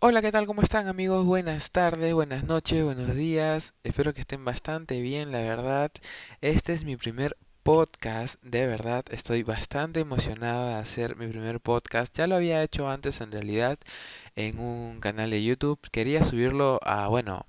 Hola, ¿qué tal? ¿Cómo están amigos? Buenas tardes, buenas noches, buenos días. Espero que estén bastante bien, la verdad. Este es mi primer podcast, de verdad. Estoy bastante emocionado de hacer mi primer podcast. Ya lo había hecho antes en realidad en un canal de YouTube. Quería subirlo a, bueno,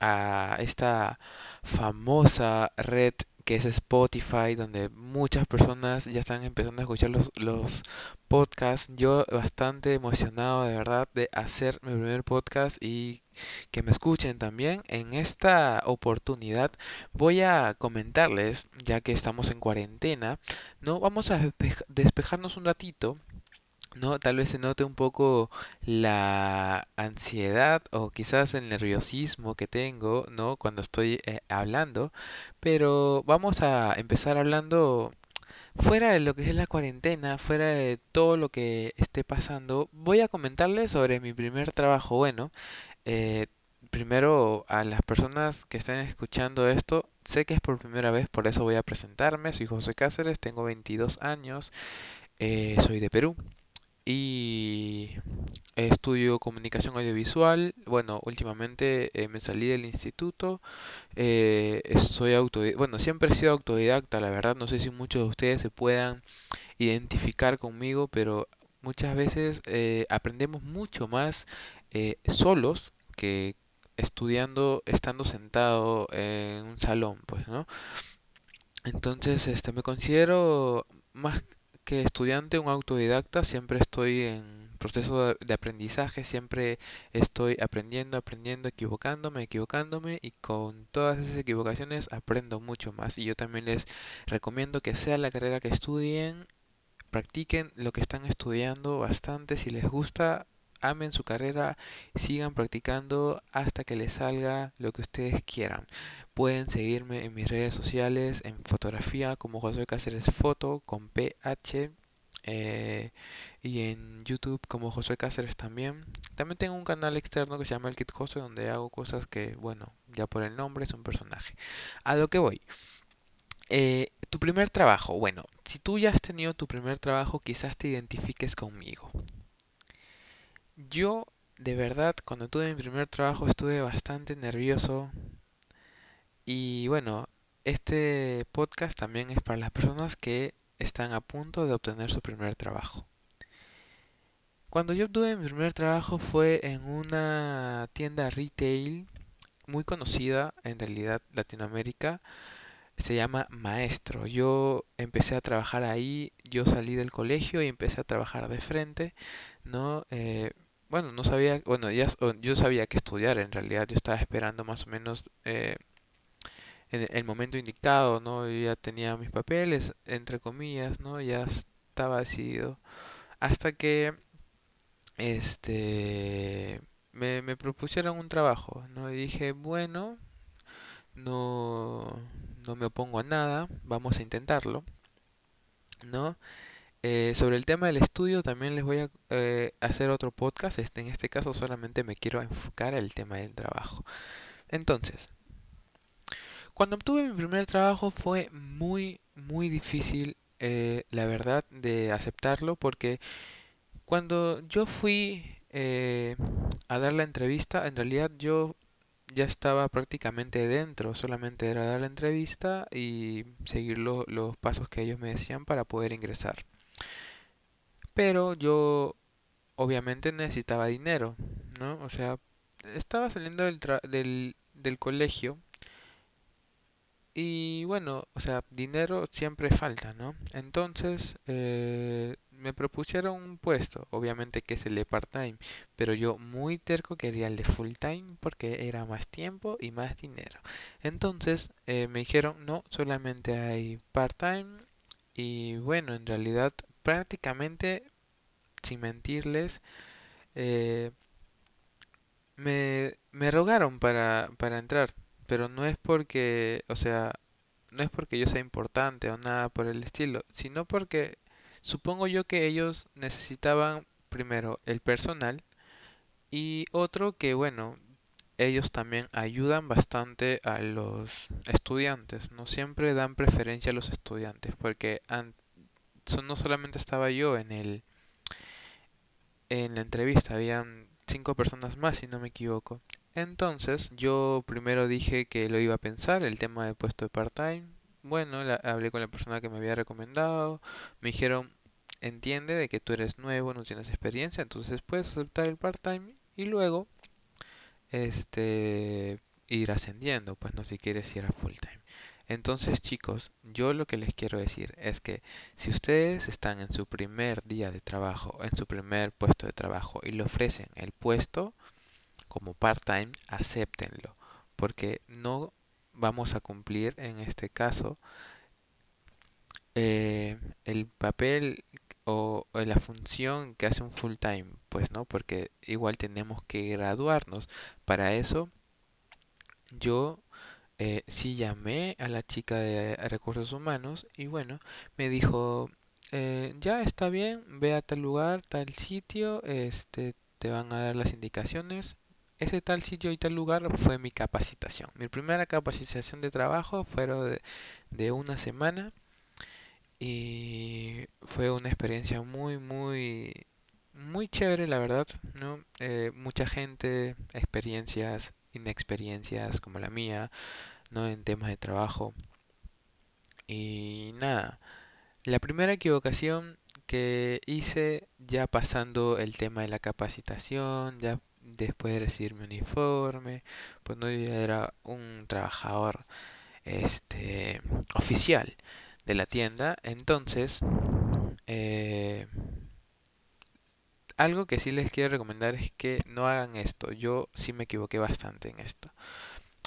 a esta famosa red que es Spotify, donde muchas personas ya están empezando a escuchar los, los podcasts. Yo bastante emocionado de verdad de hacer mi primer podcast y que me escuchen también. En esta oportunidad voy a comentarles, ya que estamos en cuarentena, ¿no? Vamos a despejarnos un ratito ¿no? Tal vez se note un poco la ansiedad o quizás el nerviosismo que tengo, ¿no? Cuando estoy eh, hablando, pero vamos a empezar hablando fuera de lo que es la cuarentena, fuera de todo lo que esté pasando. Voy a comentarles sobre mi primer trabajo. Bueno, eh, primero a las personas que estén escuchando esto, sé que es por primera vez, por eso voy a presentarme. Soy José Cáceres, tengo 22 años, eh, soy de Perú y estudio comunicación audiovisual. Bueno, últimamente eh, me salí del instituto. eh, soy autodidacta. Bueno, siempre he sido autodidacta, la verdad. No sé si muchos de ustedes se puedan identificar conmigo, pero muchas veces eh, aprendemos mucho más solos que estudiando, estando sentado en un salón, pues, ¿no? Entonces, este, me considero más que estudiante, un autodidacta, siempre estoy en proceso de, aprendizaje, siempre estoy aprendiendo, aprendiendo, equivocándome, equivocándome y con todas esas equivocaciones aprendo mucho más. Y yo también les recomiendo que sea la carrera que estudien, practiquen lo que están estudiando bastante, si les gusta, amen su carrera, sigan practicando hasta que les salga lo que ustedes quieran. Pueden seguirme en mis redes sociales, en fotografía como Josué Cáceres Foto con PH. eh, y en YouTube como Josué Cáceres también. También tengo un canal externo que se llama El Kit Josué donde hago cosas que, bueno, ya por el nombre es un personaje. A lo que voy. Eh, tu primer trabajo. Bueno, si tú ya has tenido tu primer trabajo, quizás te identifiques conmigo. Yo, de verdad, cuando tuve mi primer trabajo estuve bastante nervioso y bueno, este podcast también es para las personas que están a punto de obtener su primer trabajo. Cuando yo obtuve mi primer trabajo fue en una tienda retail muy conocida en realidad Latinoamérica, se llama Maestro. Yo empecé a trabajar ahí, yo salí del colegio y empecé a trabajar de frente, ¿no? Eh, bueno, no sabía, bueno, ya, yo sabía que estudiar en realidad, yo estaba esperando más o menos eh, en el momento indicado, ¿no? Yo ya tenía mis papeles, entre comillas, ¿no? Ya estaba decidido. Hasta que, este, me, me propusieron un trabajo, ¿no? Y dije, bueno, no, no me opongo a nada, vamos a intentarlo, ¿no? Eh, sobre el tema del estudio también les voy a eh, hacer otro podcast, este, en este caso solamente me quiero enfocar al tema del trabajo. Entonces, Cuando obtuve mi primer trabajo fue muy, muy difícil, eh, la verdad, de aceptarlo porque cuando yo fui a dar la entrevista, en realidad yo ya estaba prácticamente dentro, solamente era dar la entrevista y seguir lo- los pasos que ellos me decían para poder ingresar. Pero yo obviamente necesitaba dinero, ¿no? O sea, estaba saliendo del, tra- del, del colegio Y bueno, o sea, dinero siempre falta, ¿no? Entonces, eh, me propusieron un puesto, obviamente que es el de part-time, pero yo muy terco quería el de full-time porque era más tiempo y más dinero. Entonces, eh, me dijeron, no, solamente hay part-time y bueno, en realidad prácticamente, sin mentirles, eh, me, me rogaron para, para entrar, pero no es porque, o sea, no es porque yo sea importante o nada por el estilo, sino porque supongo yo que ellos necesitaban primero el personal y otro que bueno, ellos también ayudan bastante a los estudiantes, no siempre dan preferencia a los estudiantes, porque no solamente estaba yo en el en la entrevista, habían cinco personas más, si no me equivoco. Entonces, yo primero dije que lo iba a pensar, el tema de puesto de part-time. Bueno, hablé con la persona que me había recomendado. Me dijeron, entiende de que tú eres nuevo, no tienes experiencia, entonces puedes aceptar el part-time y luego este ir ascendiendo, pues no si quieres ir a full-time. Entonces, chicos, yo lo que les quiero decir es que si ustedes están en su primer día de trabajo, en su primer puesto de trabajo y le ofrecen el puesto como part-time, acéptenlo, porque no vamos a cumplir en este caso eh, el papel o, o, la función que hace un full time, pues no, porque igual tenemos que graduarnos. Para eso yo eh, sí llamé a la chica de recursos humanos y bueno, me dijo, eh, ya está bien, ve a tal lugar, tal sitio, este, te van a dar las indicaciones. Ese tal sitio y tal lugar fue mi capacitación. Mi primera capacitación de trabajo fue de, de una semana y fue una experiencia muy, muy, muy chévere, la verdad, ¿no? Eh, mucha gente, experiencias, inexperiencias como la mía, ¿no? En temas de trabajo. Y nada, la primera equivocación que hice ya pasando el tema de la capacitación, ya después de recibir mi uniforme, pues no yo era un trabajador este oficial de la tienda, entonces eh, algo que sí les quiero recomendar es que no hagan esto. Yo sí me equivoqué bastante en esto.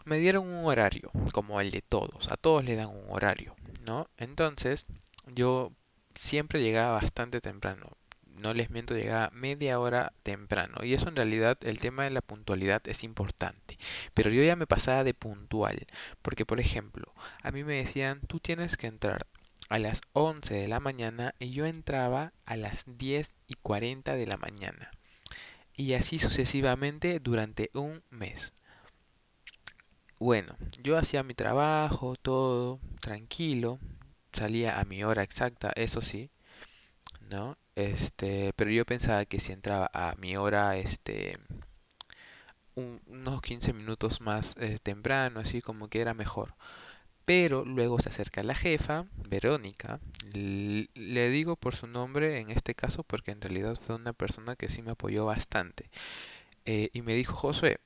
Me dieron un horario, como el de todos. A todos le dan un horario, ¿no? Entonces, yo siempre llegaba bastante temprano. No les miento, llegaba media hora temprano. Y eso en realidad, el tema de la puntualidad es importante. Pero yo ya me pasaba de puntual. Porque, por ejemplo, a mí me decían, tú tienes que entrar a las 11 de la mañana y yo entraba a las 10 y 40 de la mañana. Y así sucesivamente durante un mes. Bueno, yo hacía mi trabajo, todo tranquilo, salía a mi hora exacta, eso sí, ¿no? Este, pero yo pensaba que si entraba a mi hora, este, unos 15 minutos más eh, temprano, así como que era mejor. Pero luego se acerca la jefa, Verónica, le digo por su nombre en este caso porque en realidad fue una persona que sí me apoyó bastante. Eh, y me dijo, Josué,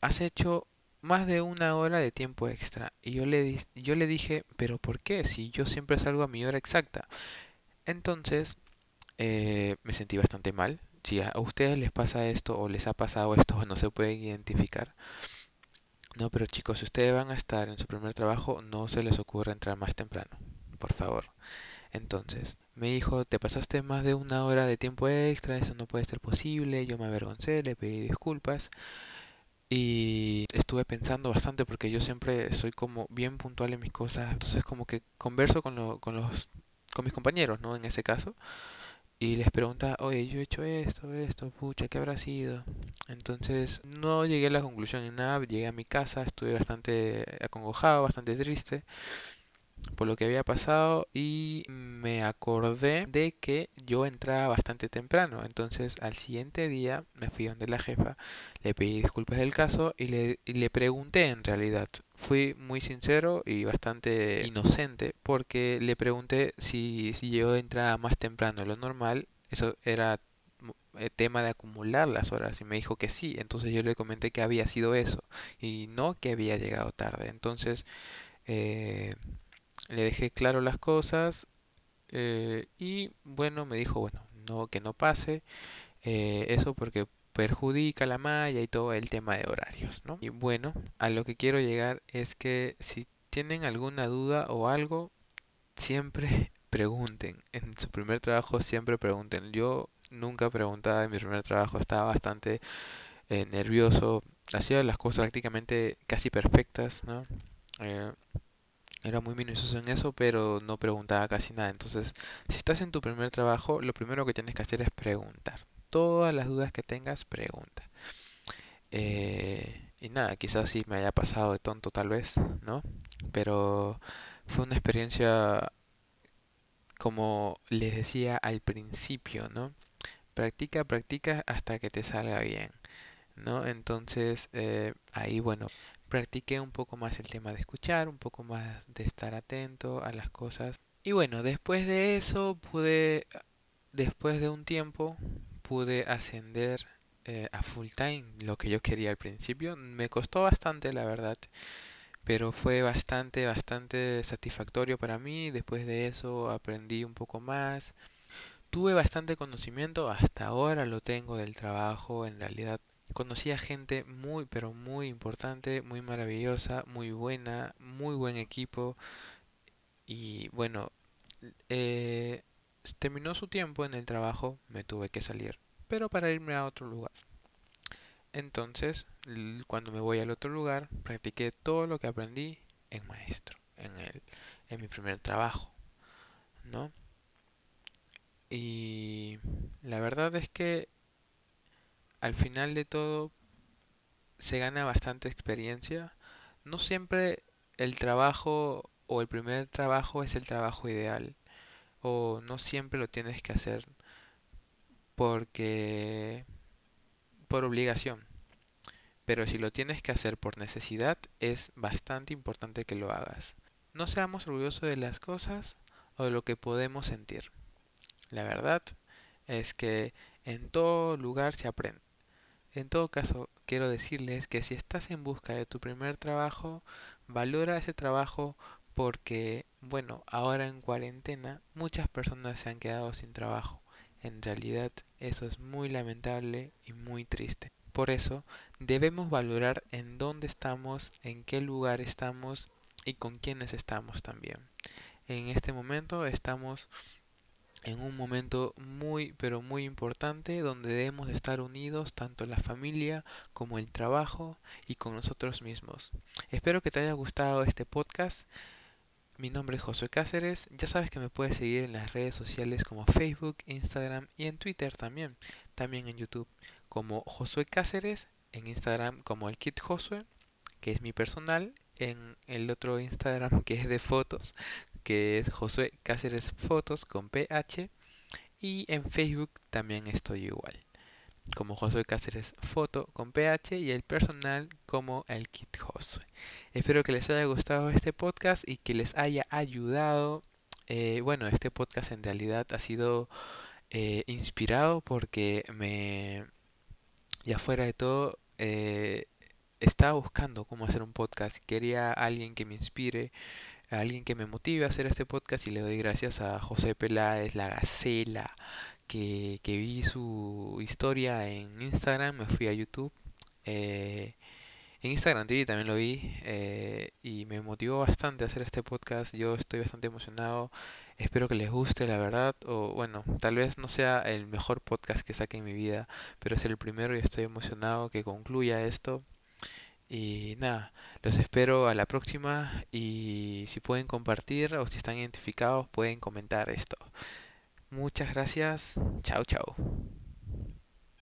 has hecho más de una hora de tiempo extra. Y yo le, yo le dije, pero ¿por qué? Si yo siempre salgo a mi hora exacta. Entonces eh, me sentí bastante mal. Si a ustedes les pasa esto o les ha pasado esto no se pueden identificar, no, pero chicos, si ustedes van a estar en su primer trabajo, no se les ocurra entrar más temprano, por favor. Entonces, me dijo, te pasaste más de una hora de tiempo extra, eso no puede ser posible, yo me avergoncé, le pedí disculpas y estuve pensando bastante porque yo siempre soy como bien puntual en mis cosas, entonces como que converso con, lo, con los con mis compañeros, ¿no? En ese caso y les pregunta, oye, yo he hecho esto, esto, pucha, ¿qué habrá sido? Entonces no llegué a la conclusión en nada, llegué a mi casa, estuve bastante acongojado, bastante triste por lo que había pasado y me acordé de que yo entraba bastante temprano. Entonces al siguiente día me fui donde la jefa, le pedí disculpas del caso y le, le pregunté en realidad. Fui muy sincero y bastante inocente porque le pregunté si, si yo entraba más temprano de lo normal. Eso era eh, tema de acumular las horas y me dijo que sí. Entonces yo le comenté que había sido eso y no que había llegado tarde. Entonces... Eh, le dejé claro las cosas eh, y bueno, me dijo, bueno, no que no pase eh, eso porque perjudica la malla y todo el tema de horarios, ¿no? Y bueno, a lo que quiero llegar es que si tienen alguna duda o algo, siempre pregunten. En su primer trabajo siempre pregunten. Yo nunca preguntaba en mi primer trabajo, estaba bastante eh, nervioso, hacía las cosas prácticamente casi perfectas, ¿no? Era muy minucioso en eso, pero no preguntaba casi nada. Entonces, si estás en tu primer trabajo, lo primero que tienes que hacer es preguntar. Todas las dudas que tengas, pregunta. Eh, y nada, quizás sí me haya pasado de tonto tal vez, ¿no? Pero fue una experiencia, como les decía al principio, ¿no? practica, practica hasta que te salga bien, ¿no? Entonces, eh, ahí, bueno, practiqué un poco más el tema de escuchar, un poco más de estar atento a las cosas. Y bueno, después de eso pude, después de un tiempo, pude ascender eh, a full time, lo que yo quería al principio. Me costó bastante, la verdad, pero fue bastante, bastante satisfactorio para mí. Después de eso aprendí un poco más. Tuve bastante conocimiento, hasta ahora lo tengo del trabajo, en realidad conocí a gente muy, pero muy importante, muy maravillosa, muy buena, muy buen equipo. Y bueno, eh, terminó su tiempo en el trabajo, me tuve que salir, pero para irme a otro lugar. Entonces, cuando me voy al otro lugar, practiqué todo lo que aprendí en maestro, en el, en mi primer trabajo, ¿no? Y la verdad es que al final de todo se gana bastante experiencia. No siempre el trabajo o el primer trabajo es el trabajo ideal. O no siempre lo tienes que hacer porque por obligación. Pero si lo tienes que hacer por necesidad, es bastante importante que lo hagas. No seamos orgullosos de las cosas o de lo que podemos sentir. La verdad es que en todo lugar se aprende. En todo caso, quiero decirles que si estás en busca de tu primer trabajo, valora ese trabajo porque, bueno, ahora en cuarentena muchas personas se han quedado sin trabajo. En realidad eso es muy lamentable y muy triste. Por eso debemos valorar en dónde estamos, en qué lugar estamos y con quiénes estamos también. En este momento estamos en un momento muy pero muy importante donde debemos estar unidos tanto la familia como el trabajo y con nosotros mismos. Espero que te haya gustado este podcast. Mi nombre es Josué Cáceres. Ya sabes que me puedes seguir en las redes sociales como Facebook, Instagram y en Twitter también. También en YouTube como Josué Cáceres, en Instagram como el Kit Josué, que es mi personal, en el otro Instagram que es de fotos que es Josué Cáceres Fotos con PH. Y en Facebook también estoy igual, como Josué Cáceres Foto con PH y el personal como el Kit Josué. Espero que les haya gustado este podcast y que les haya ayudado. Eh, bueno, este podcast en realidad ha sido eh, inspirado porque me, ya fuera de todo, eh, estaba buscando cómo hacer un podcast. Quería alguien que me inspire, alguien que me motive a hacer este podcast y le doy gracias a José Peláez, la Gacela, que, que vi su historia en Instagram, me fui a YouTube. Eh, en Instagram también lo vi eh, y me motivó bastante a hacer este podcast. Yo estoy bastante emocionado. Espero que les guste, la verdad. O bueno, tal vez no sea el mejor podcast que saque en mi vida, pero es el primero y estoy emocionado que concluya esto. Y nada, los espero a la próxima y si pueden compartir o si están identificados pueden comentar esto. Muchas gracias. Chao, chao.